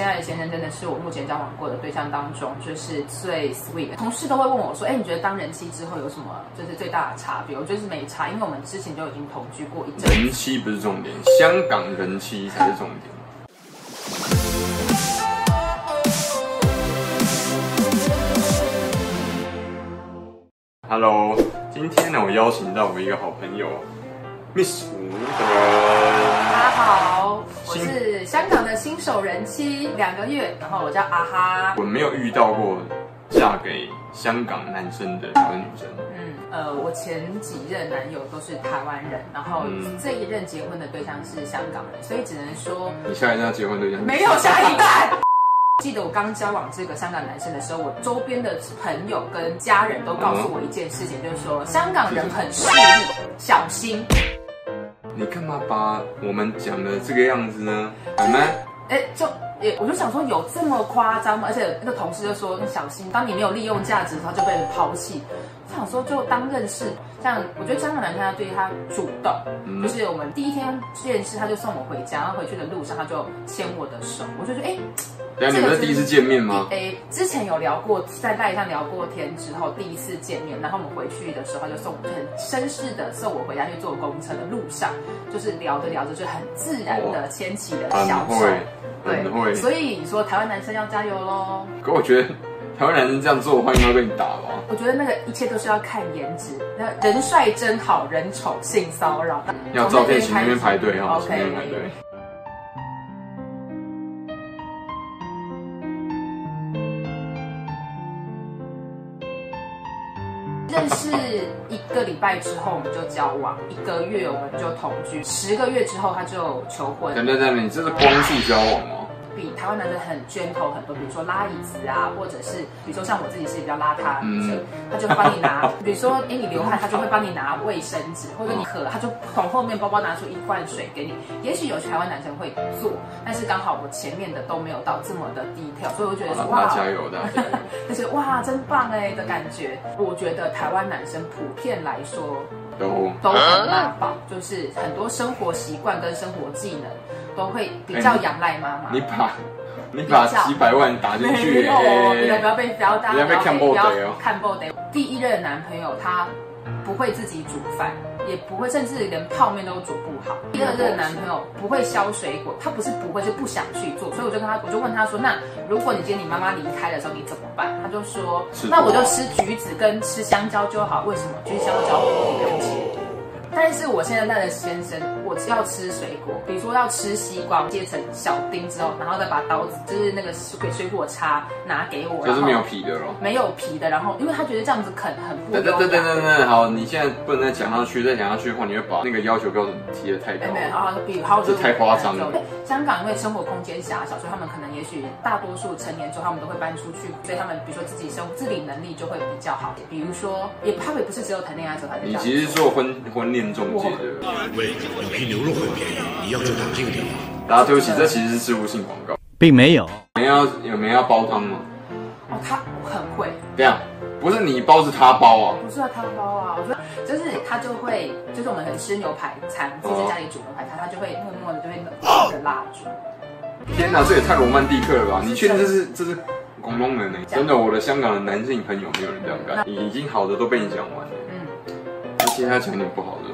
现在的先生真的是我目前交往过的对象当中，就是最 sweet 的。同事都会问我说：“哎，你觉得当人妻之后有什么就是最大的差别？”我觉得是没差，因为我们之前就已经同居过一阵。人妻不是重点，香港人妻才是重点。Hello，今天呢，我邀请到我一个好朋友，Miss 吴德。大家好，我是香港的新手人妻，两个月，然后我叫阿哈。我没有遇到过嫁给香港男生的台湾女生。嗯，呃，我前几任男友都是台湾人，然后这一任结婚的对象是香港人，所以只能说你下一任结婚对象没有下一代。记得我刚交往这个香港男生的时候，我周边的朋友跟家人都告诉我一件事情，就是说香港人很势利，小心。你干嘛把我们讲的这个样子呢？你们？哎，就也我就想说，有这么夸张吗？而且那个同事就说，你小心，当你没有利用价值他，就被抛弃。我想说，就当认识。像我觉得香港男生他对他主动，嗯、就是我们第一天认识，他就送我回家，然后回去的路上他就牵我的手，我就觉得哎。你们是第一次见面吗？哎，之前有聊过，在赖上聊过天之后，第一次见面，然后我们回去的时候，他就送我，很绅士的送我回家去坐公车的路上，就是聊着聊着就很自然的牵起了小手。对，会。所以你说台湾男生要加油喽。可我觉得台湾男生这样做的话，应该会被你打吧？我觉得那个一切都是要看颜值，那人帅真好人丑性骚扰。要照片请那边排队哈，前面排队。认识一个礼拜之后，我们就交往；一个月我们就同居；十个月之后他就求婚。等等等等，你这是光速交往吗？比台湾男生很 gentle 很多，比如说拉椅子啊，或者是比如说像我自己是比较邋遢的女生，他就帮你拿。比如说，哎，你流汗，他就会帮你拿卫生纸，或者你渴了，他就从后面包包拿出一罐水给你。也许有台湾男生会做，但是刚好我前面的都没有到这么的低调，所以我觉得说哇，加油的，就是哇，真棒哎的感觉。我觉得台湾男生普遍来说都都很妈宝，就是很多生活习惯跟生活技能。都会比较仰赖妈妈。你把，你把几百万打进去，哦，你不要被标单，不要被看不得哦。看不得。第一任男朋友他不会自己煮饭，也不会，甚至连泡面都煮不好。第二任男朋友不会削水果，他不是不会，是不想去做。所以我就跟他，我就问他说：“那如果你今天你妈妈离开的时候，你怎么办？”他就说：“那我就吃橘子跟吃香蕉就好。为什么？吃香蕉不用切。”但是我现在带的先生，我要吃水果，比如说要吃西瓜，切成小丁之后，然后再把刀子，就是那个水水果叉拿给我，就是没有皮的咯，没有皮的，然后因为他觉得这样子啃很不。对对对对对，好，你现在不能再讲上去，再讲上去的话，你会把那个要求标准提的太高。没有啊，比好这太夸张了。香港因为生活空间狭小，所以他们可能也许大多数成年之后他们都会搬出去，所以他们比如说自己生自理能力就会比较好。比如说，也他们也不是只有谈恋爱的时候才这样。你其实做婚婚恋中介的。喂，有批牛肉很便宜，你要就打这个电话。大家对不起，这其实是置入性广告，并没有。你们要有没有要煲汤吗？哦，他很会。这样，不是你包，是他包啊？不是啊他包啊，我觉得就是他就会，就是我们很吃牛排餐，自己在家里煮牛排餐，他就会默默的就会冷着蜡烛。天哪，这也太罗曼蒂克了吧？你确定这是这是广东人呢？真的，我的香港的男性朋友没有人这样干，已经好的都被你讲完了。嗯，那其他讲点不好的。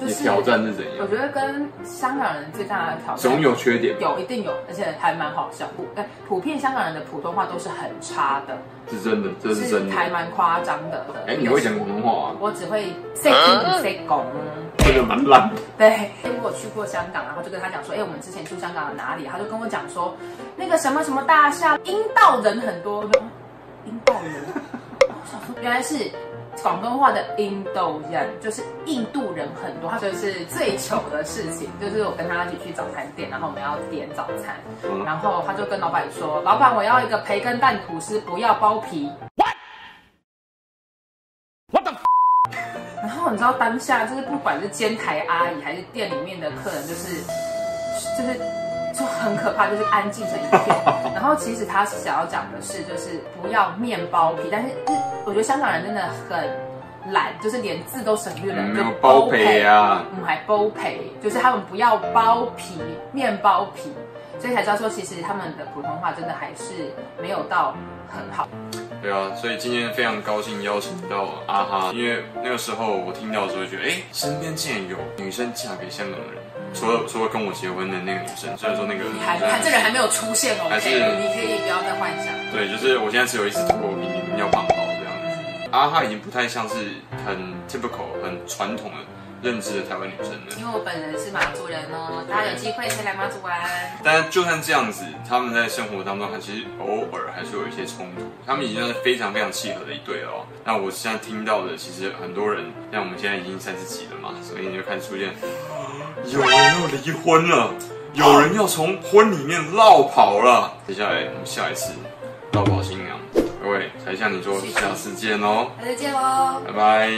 你挑战是怎样？我觉得跟香港人最大的挑战总有缺点，有一定有，而且还蛮好笑。哎，普遍香港人的普通话都是很差的，是真的，这是真的，还蛮夸张的。哎，你会讲广东话啊？我只会识听识讲，真的蛮烂。对，因为我去过香港，然后就跟他讲说，哎，我们之前去香港的哪里？他就跟我讲说，那个什么什么大厦，阴道人很多。阴道人，我想说原来是。广东话的印度人就是印度人很多，他就是最糗的事情，就是我跟他一起去早餐店，然后我们要点早餐，然后他就跟老板说：“老板，我要一个培根蛋吐司，不要包皮。” The？然后你知道当下就是不管是煎台阿姨还是店里面的客人，就是就是就很可怕，就是安静成一片。然后其实他想要讲的是，就是不要面包皮，但是。我觉得香港人真的很懒，就是连字都省略了，嗯、就包皮啊，嗯，还包皮，就是他们不要包皮，面包皮，所以才知道说，其实他们的普通话真的还是没有到很好。对啊，所以今天非常高兴邀请到阿哈，因为那个时候我听到的时候觉得，哎，身边竟然有女生嫁给香港人，除了除了跟我结婚的那个女生，虽然说那个你还还这人还没有出现哦，还是你可以不要再幻想。对，就是我现在只有一只头皮，你们要绑好这样子。阿哈已经不太像是很 typical 很传统的。认知的台湾女生了？因为我本人是马祖人哦，大家有机会可以来马祖玩。但就算这样子，他们在生活当中还是偶尔还是有一些冲突。他们已经是非常非常契合的一对了哦。那我现在听到的，其实很多人，像我们现在已经三十几了嘛，所以你就开始出现，有人要离婚了，有人要从婚里面落跑了。接下来我们下一次才向你说下次见喽，下次见喽，拜拜。